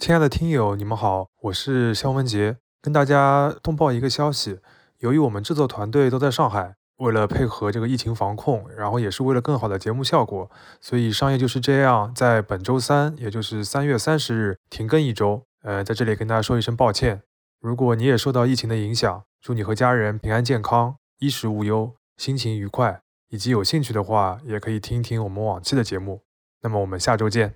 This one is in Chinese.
亲爱的听友你们好我是肖文杰跟大家通报一个消息。由于我们制作团队都在上海为了配合这个疫情防控然后也是为了更好的节目效果所以商业就是这样在本周三也就是三月三十日停更一周。呃在这里跟大家说一声抱歉。如果你也受到疫情的影响祝你和家人平安健康衣食无忧心情愉快。以及有兴趣的话也可以听一听我们往期的节目。那么我们下周见。